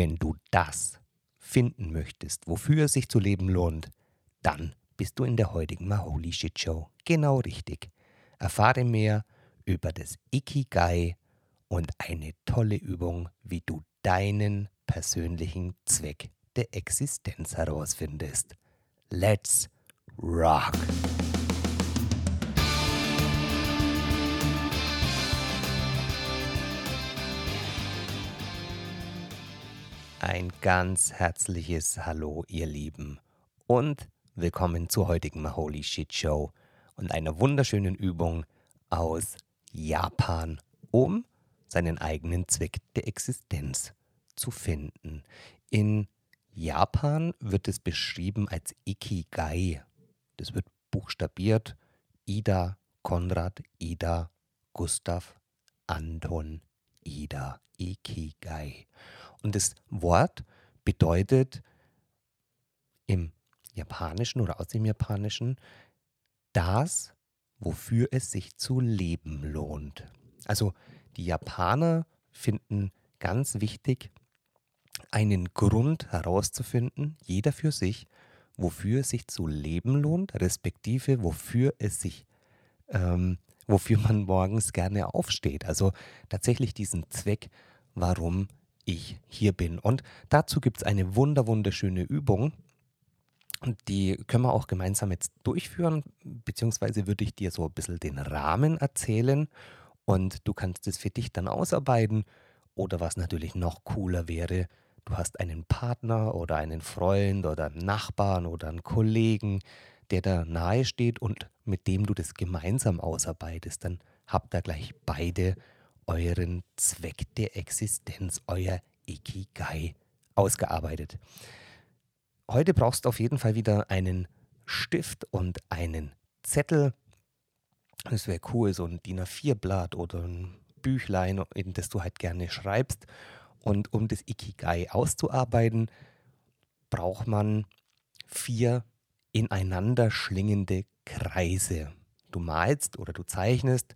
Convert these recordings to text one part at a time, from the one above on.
Wenn du das finden möchtest, wofür es sich zu leben lohnt, dann bist du in der heutigen Maholi Shit Show genau richtig. Erfahre mehr über das Ikigai und eine tolle Übung, wie du deinen persönlichen Zweck der Existenz herausfindest. Let's rock! Ein ganz herzliches Hallo, ihr Lieben, und willkommen zur heutigen Maholi Shit Show und einer wunderschönen Übung aus Japan, um seinen eigenen Zweck der Existenz zu finden. In Japan wird es beschrieben als Ikigai. Das wird buchstabiert Ida, Konrad, Ida, Gustav, Anton, Ida, Ikigai. Und das Wort bedeutet im Japanischen oder aus dem Japanischen das, wofür es sich zu leben lohnt. Also die Japaner finden ganz wichtig, einen Grund herauszufinden, jeder für sich, wofür es sich zu leben lohnt, respektive wofür es sich, ähm, wofür man morgens gerne aufsteht. Also tatsächlich diesen Zweck, warum ich hier bin. Und dazu gibt es eine wunder wunderschöne Übung. Und die können wir auch gemeinsam jetzt durchführen, beziehungsweise würde ich dir so ein bisschen den Rahmen erzählen und du kannst es für dich dann ausarbeiten. Oder was natürlich noch cooler wäre, du hast einen Partner oder einen Freund oder einen Nachbarn oder einen Kollegen, der da nahe steht und mit dem du das gemeinsam ausarbeitest, dann habt ihr gleich beide euren Zweck der Existenz, euer Ikigai ausgearbeitet. Heute brauchst du auf jeden Fall wieder einen Stift und einen Zettel. Es wäre cool, so ein DIN A4-Blatt oder ein Büchlein, in das du halt gerne schreibst. Und um das Ikigai auszuarbeiten, braucht man vier ineinander schlingende Kreise. Du malst oder du zeichnest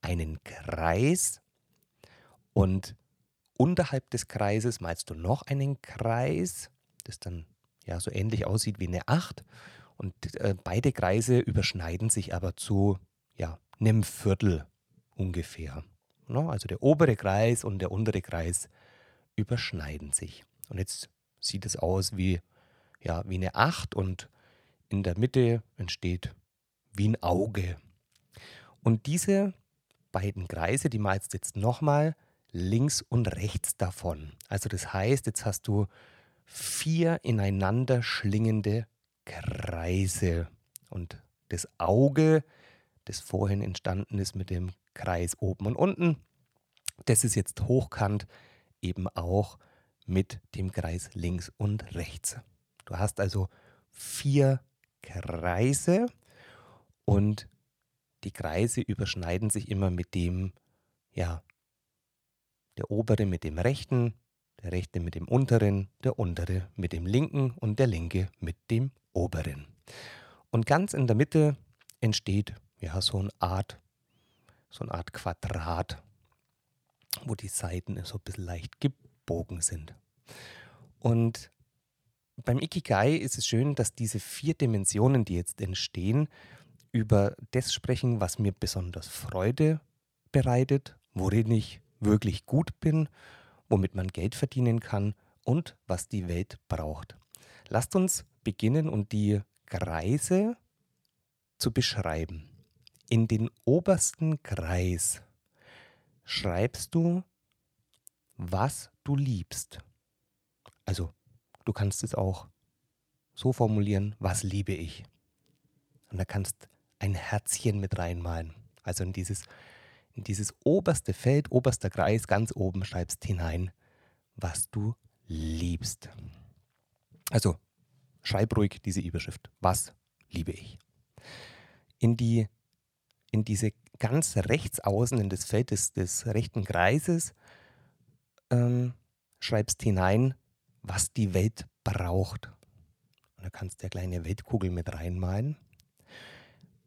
einen Kreis und unterhalb des Kreises malst du noch einen Kreis, das dann ja so ähnlich aussieht wie eine Acht. Und äh, beide Kreise überschneiden sich aber zu ja, einem Viertel ungefähr. No, also der obere Kreis und der untere Kreis überschneiden sich. Und jetzt sieht es aus wie, ja, wie eine Acht und in der Mitte entsteht wie ein Auge. Und diese beiden Kreise, die malst du jetzt nochmal links und rechts davon. Also das heißt, jetzt hast du vier ineinander schlingende Kreise. Und das Auge, das vorhin entstanden ist mit dem Kreis oben und unten, das ist jetzt hochkant eben auch mit dem Kreis links und rechts. Du hast also vier Kreise und die Kreise überschneiden sich immer mit dem, ja, der obere mit dem rechten, der rechte mit dem unteren, der untere mit dem linken und der linke mit dem oberen. Und ganz in der Mitte entsteht ja so eine Art, so eine Art Quadrat, wo die Seiten so ein bisschen leicht gebogen sind. Und beim Ikigai ist es schön, dass diese vier Dimensionen, die jetzt entstehen, über das sprechen, was mir besonders Freude bereitet, worin ich wirklich gut bin, womit man Geld verdienen kann und was die Welt braucht. Lasst uns beginnen und die Kreise zu beschreiben. In den obersten Kreis schreibst du, was du liebst. Also, du kannst es auch so formulieren, was liebe ich. Und da kannst ein Herzchen mit reinmalen. Also in dieses in dieses oberste Feld, oberster Kreis, ganz oben schreibst hinein, was du liebst. Also schreib ruhig diese Überschrift. Was liebe ich? In, die, in diese ganz rechts außen, in das Feld des, des rechten Kreises, ähm, schreibst hinein, was die Welt braucht. Und da kannst du eine kleine Weltkugel mit reinmalen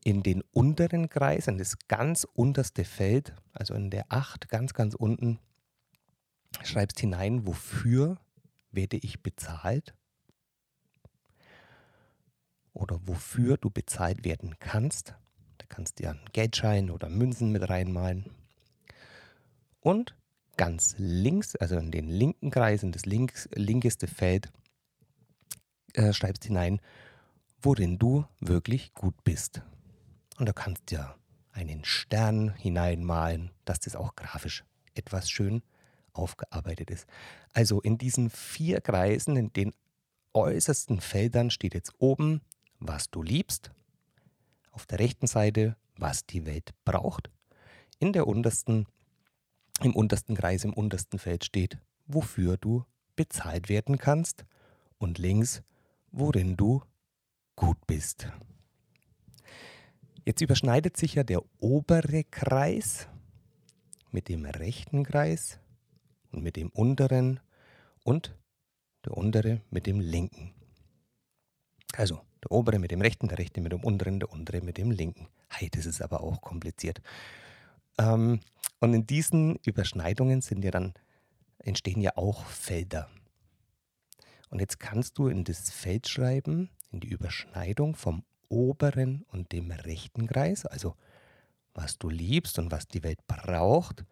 in den unteren Kreis, in das ganz unterste Feld, also in der 8, ganz, ganz unten, schreibst hinein, wofür werde ich bezahlt oder wofür du bezahlt werden kannst. Da kannst du ja einen Geldschein oder Münzen mit reinmalen. Und ganz links, also in den linken Kreis, in das links, linkeste Feld, äh, schreibst hinein, worin du wirklich gut bist. Und da kannst du ja einen Stern hineinmalen, dass das auch grafisch etwas schön aufgearbeitet ist. Also in diesen vier Kreisen, in den äußersten Feldern steht jetzt oben, was du liebst. Auf der rechten Seite, was die Welt braucht. In der untersten, im untersten Kreis, im untersten Feld steht, wofür du bezahlt werden kannst. Und links, worin du gut bist. Jetzt überschneidet sich ja der obere Kreis mit dem rechten Kreis und mit dem unteren und der untere mit dem linken. Also der obere mit dem rechten, der rechte mit dem unteren, der untere mit dem linken. Hey, das ist aber auch kompliziert. Ähm, und in diesen Überschneidungen sind ja dann, entstehen ja auch Felder. Und jetzt kannst du in das Feld schreiben, in die Überschneidung vom oberen und dem rechten Kreis, also was du liebst und was die Welt braucht,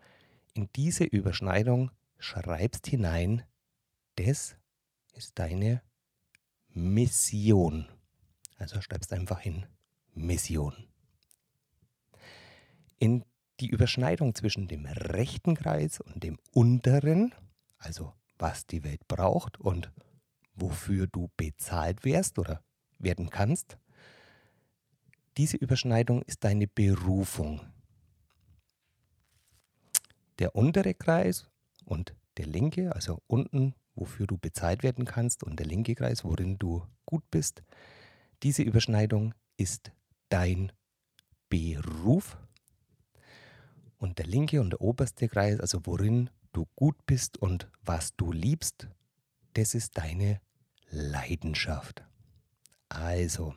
in diese Überschneidung schreibst hinein, das ist deine Mission. Also schreibst einfach hin Mission. In die Überschneidung zwischen dem rechten Kreis und dem unteren, also was die Welt braucht und wofür du bezahlt wärst oder werden kannst, diese Überschneidung ist deine Berufung. Der untere Kreis und der linke, also unten, wofür du bezahlt werden kannst, und der linke Kreis, worin du gut bist, diese Überschneidung ist dein Beruf. Und der linke und der oberste Kreis, also worin du gut bist und was du liebst, das ist deine Leidenschaft. Also,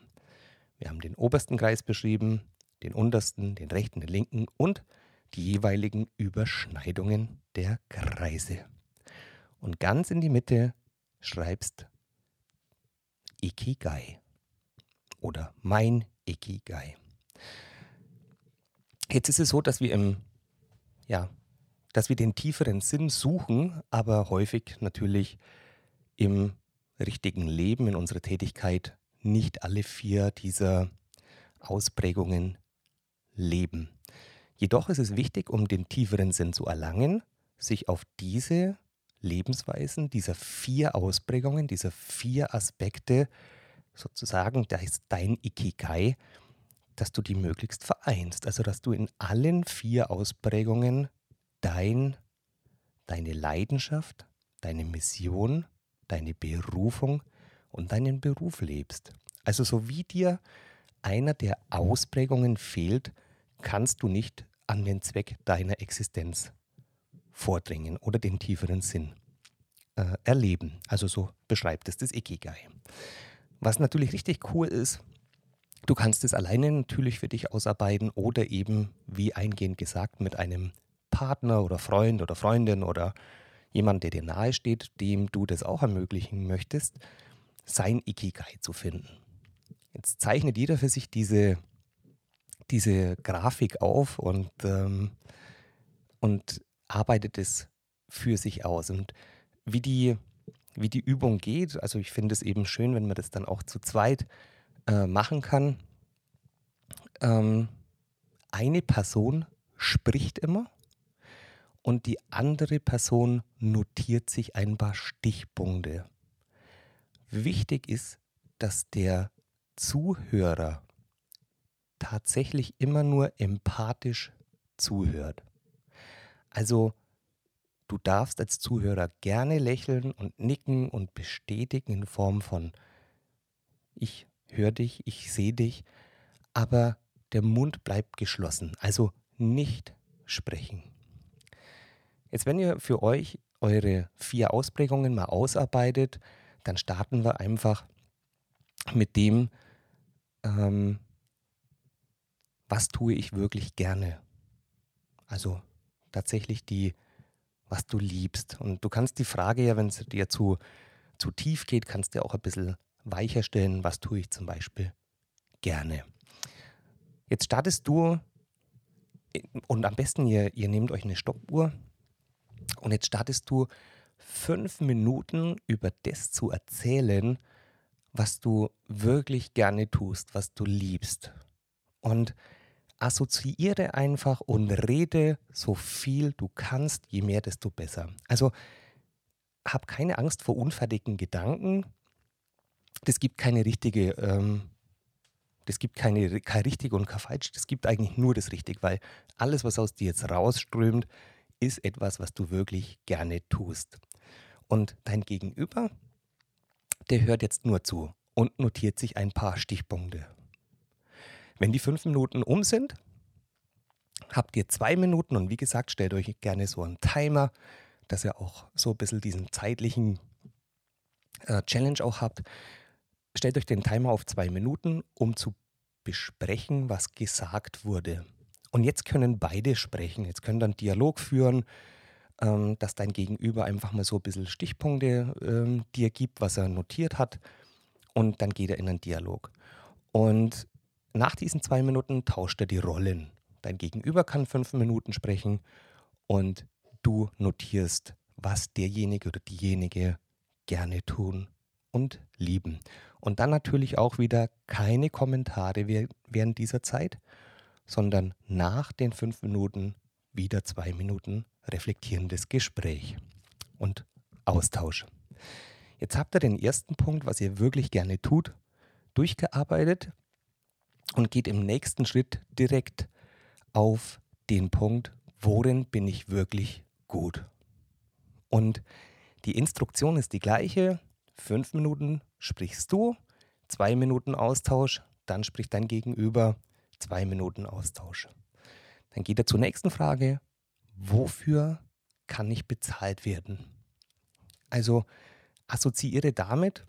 wir haben den obersten Kreis beschrieben, den untersten, den rechten, den linken und die jeweiligen Überschneidungen der Kreise. Und ganz in die Mitte schreibst Ikigai oder mein Ikigai. Jetzt ist es so, dass wir im ja, dass wir den tieferen Sinn suchen, aber häufig natürlich im richtigen Leben, in unserer Tätigkeit nicht alle vier dieser Ausprägungen leben. Jedoch ist es wichtig, um den tieferen Sinn zu erlangen, sich auf diese Lebensweisen, dieser vier Ausprägungen, dieser vier Aspekte sozusagen, da ist dein Ikigai, dass du die möglichst vereinst. Also dass du in allen vier Ausprägungen dein, deine Leidenschaft, deine Mission, deine Berufung und deinen Beruf lebst. Also so wie dir einer der Ausprägungen fehlt, kannst du nicht an den Zweck deiner Existenz vordringen oder den tieferen Sinn äh, erleben. Also so beschreibt es das Ikigai. Was natürlich richtig cool ist, du kannst es alleine natürlich für dich ausarbeiten oder eben, wie eingehend gesagt, mit einem Partner oder Freund oder Freundin oder jemand, der dir nahe steht, dem du das auch ermöglichen möchtest sein Ikigai zu finden. Jetzt zeichnet jeder für sich diese, diese Grafik auf und, ähm, und arbeitet es für sich aus. Und wie die, wie die Übung geht, also ich finde es eben schön, wenn man das dann auch zu zweit äh, machen kann. Ähm, eine Person spricht immer und die andere Person notiert sich ein paar Stichpunkte. Wichtig ist, dass der Zuhörer tatsächlich immer nur empathisch zuhört. Also du darfst als Zuhörer gerne lächeln und nicken und bestätigen in Form von ich höre dich, ich sehe dich, aber der Mund bleibt geschlossen, also nicht sprechen. Jetzt, wenn ihr für euch eure vier Ausprägungen mal ausarbeitet, dann starten wir einfach mit dem, ähm, was tue ich wirklich gerne. Also tatsächlich die, was du liebst. Und du kannst die Frage ja, wenn es dir zu, zu tief geht, kannst du auch ein bisschen weicher stellen. Was tue ich zum Beispiel gerne? Jetzt startest du und am besten ihr, ihr nehmt euch eine Stoppuhr und jetzt startest du fünf Minuten über das zu erzählen, was du wirklich gerne tust, was du liebst. Und assoziiere einfach und rede so viel du kannst, je mehr, desto besser. Also hab keine Angst vor unfertigen Gedanken. Das gibt keine richtige, ähm, das gibt keine, kein richtig und kein falsch. Das gibt eigentlich nur das richtig, weil alles, was aus dir jetzt rausströmt, ist etwas, was du wirklich gerne tust. Und dein Gegenüber, der hört jetzt nur zu und notiert sich ein paar Stichpunkte. Wenn die fünf Minuten um sind, habt ihr zwei Minuten und wie gesagt, stellt euch gerne so einen Timer, dass ihr auch so ein bisschen diesen zeitlichen äh, Challenge auch habt. Stellt euch den Timer auf zwei Minuten, um zu besprechen, was gesagt wurde. Und jetzt können beide sprechen. Jetzt können dann Dialog führen, ähm, dass dein Gegenüber einfach mal so ein bisschen Stichpunkte ähm, dir gibt, was er notiert hat. Und dann geht er in einen Dialog. Und nach diesen zwei Minuten tauscht er die Rollen. Dein Gegenüber kann fünf Minuten sprechen und du notierst, was derjenige oder diejenige gerne tun und lieben. Und dann natürlich auch wieder keine Kommentare während dieser Zeit, sondern nach den fünf Minuten wieder zwei Minuten reflektierendes Gespräch und Austausch. Jetzt habt ihr den ersten Punkt, was ihr wirklich gerne tut, durchgearbeitet und geht im nächsten Schritt direkt auf den Punkt, worin bin ich wirklich gut. Und die Instruktion ist die gleiche. Fünf Minuten sprichst du, zwei Minuten Austausch, dann spricht dein Gegenüber, zwei Minuten Austausch. Dann geht er zur nächsten Frage, wofür kann ich bezahlt werden? Also assoziiere damit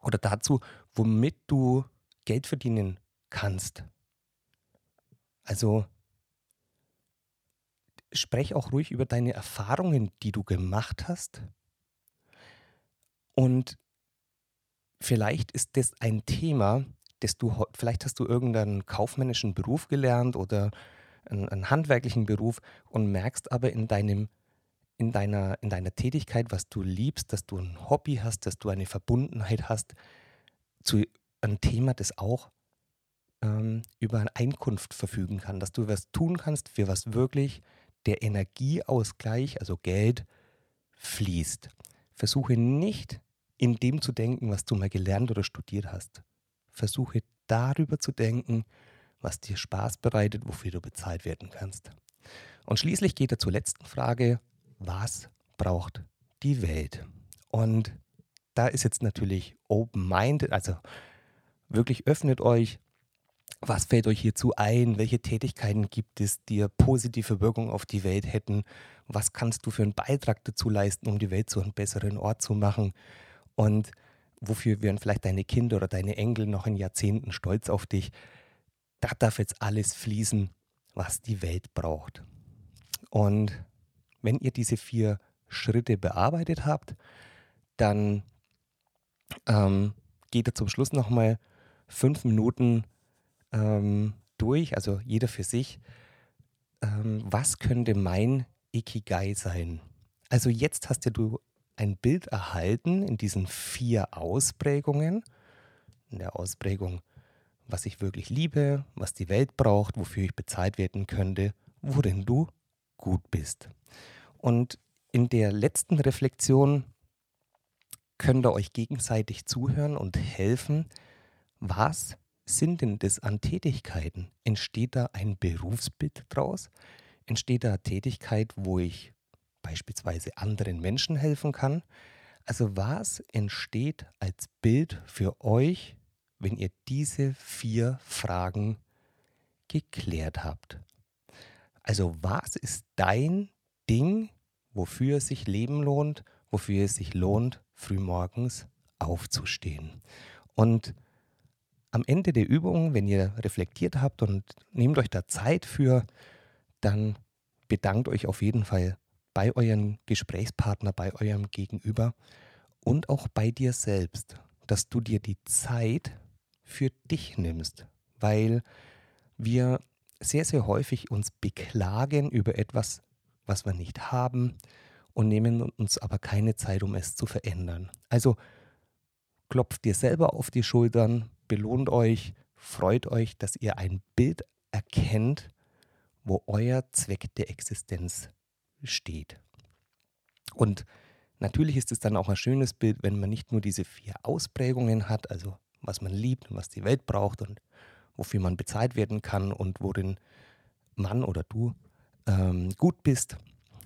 oder dazu, womit du Geld verdienen kannst. Also sprech auch ruhig über deine Erfahrungen, die du gemacht hast. Und vielleicht ist das ein Thema, das du, vielleicht hast du irgendeinen kaufmännischen Beruf gelernt oder einen, einen handwerklichen Beruf und merkst aber in deinem in deiner, in deiner Tätigkeit, was du liebst, dass du ein Hobby hast, dass du eine Verbundenheit hast zu einem Thema, das auch ähm, über eine Einkunft verfügen kann, dass du was tun kannst, für was wirklich der Energieausgleich, also Geld, fließt. Versuche nicht in dem zu denken, was du mal gelernt oder studiert hast. Versuche darüber zu denken, was dir Spaß bereitet, wofür du bezahlt werden kannst. Und schließlich geht er zur letzten Frage, was braucht die Welt? Und da ist jetzt natürlich open-minded, also wirklich öffnet euch, was fällt euch hierzu ein? Welche Tätigkeiten gibt es, die positive Wirkung auf die Welt hätten? Was kannst du für einen Beitrag dazu leisten, um die Welt zu einem besseren Ort zu machen? Und wofür wären vielleicht deine Kinder oder deine Enkel noch in Jahrzehnten stolz auf dich? Da darf jetzt alles fließen, was die Welt braucht. Und wenn ihr diese vier Schritte bearbeitet habt, dann ähm, geht ihr zum Schluss nochmal fünf Minuten ähm, durch, also jeder für sich, ähm, was könnte mein Ikigai sein? Also jetzt hast ja du ein Bild erhalten in diesen vier Ausprägungen. In der Ausprägung, was ich wirklich liebe, was die Welt braucht, wofür ich bezahlt werden könnte, worin du gut bist. Und in der letzten Reflexion könnt ihr euch gegenseitig zuhören und helfen, was sind denn das an Tätigkeiten? Entsteht da ein Berufsbild draus? Entsteht da Tätigkeit, wo ich beispielsweise anderen Menschen helfen kann? Also was entsteht als Bild für euch, wenn ihr diese vier Fragen geklärt habt? Also was ist dein Ding, wofür es sich leben lohnt, wofür es sich lohnt, frühmorgens aufzustehen? Und am Ende der Übung, wenn ihr reflektiert habt und nehmt euch da Zeit für, dann bedankt euch auf jeden Fall bei eurem Gesprächspartner, bei eurem Gegenüber und auch bei dir selbst, dass du dir die Zeit für dich nimmst, weil wir sehr, sehr häufig uns beklagen über etwas, was wir nicht haben und nehmen uns aber keine Zeit, um es zu verändern. Also klopft dir selber auf die Schultern, belohnt euch, freut euch, dass ihr ein Bild erkennt, wo euer Zweck der Existenz steht. Und natürlich ist es dann auch ein schönes Bild, wenn man nicht nur diese vier Ausprägungen hat, also was man liebt und was die Welt braucht und wofür man bezahlt werden kann und worin Mann oder du ähm, gut bist,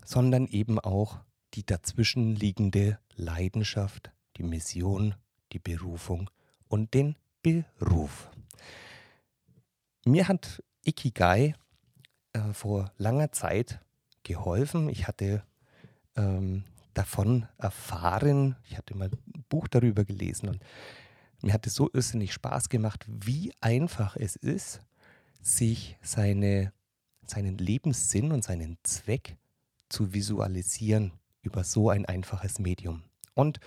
sondern eben auch die dazwischen liegende Leidenschaft, die Mission, die Berufung und den Beruf. Mir hat Ikigai äh, vor langer Zeit geholfen. Ich hatte ähm, davon erfahren, ich hatte mal ein Buch darüber gelesen und mir hat es so irrsinnig Spaß gemacht, wie einfach es ist, sich seine, seinen Lebenssinn und seinen Zweck zu visualisieren über so ein einfaches Medium. Und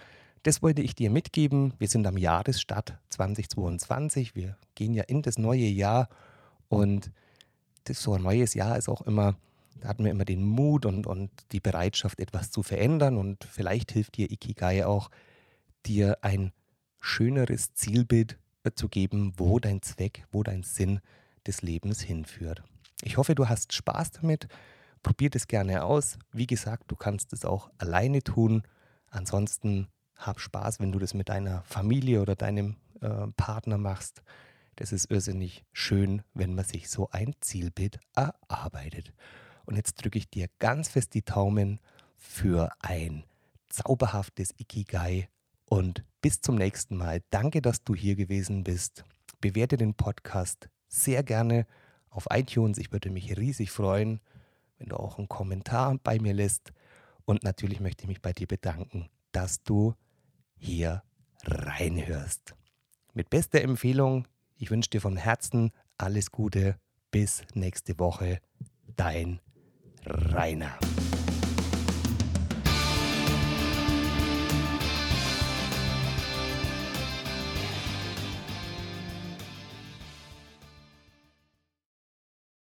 das wollte ich dir mitgeben. Wir sind am Jahresstart 2022. Wir gehen ja in das neue Jahr und das, so ein neues Jahr ist auch immer, da hatten wir immer den Mut und, und die Bereitschaft, etwas zu verändern. Und vielleicht hilft dir Ikigai auch, dir ein schöneres Zielbild zu geben, wo dein Zweck, wo dein Sinn des Lebens hinführt. Ich hoffe, du hast Spaß damit. Probier das gerne aus. Wie gesagt, du kannst es auch alleine tun. Ansonsten hab Spaß, wenn du das mit deiner Familie oder deinem äh, Partner machst. Das ist irrsinnig schön, wenn man sich so ein Zielbild erarbeitet. Und jetzt drücke ich dir ganz fest die Daumen für ein zauberhaftes Ikigai und bis zum nächsten Mal. Danke, dass du hier gewesen bist. Bewerte den Podcast sehr gerne auf iTunes. Ich würde mich riesig freuen, wenn du auch einen Kommentar bei mir lässt. Und natürlich möchte ich mich bei dir bedanken, dass du hier reinhörst. Mit bester Empfehlung, ich wünsche dir von Herzen alles Gute. Bis nächste Woche. Dein right now.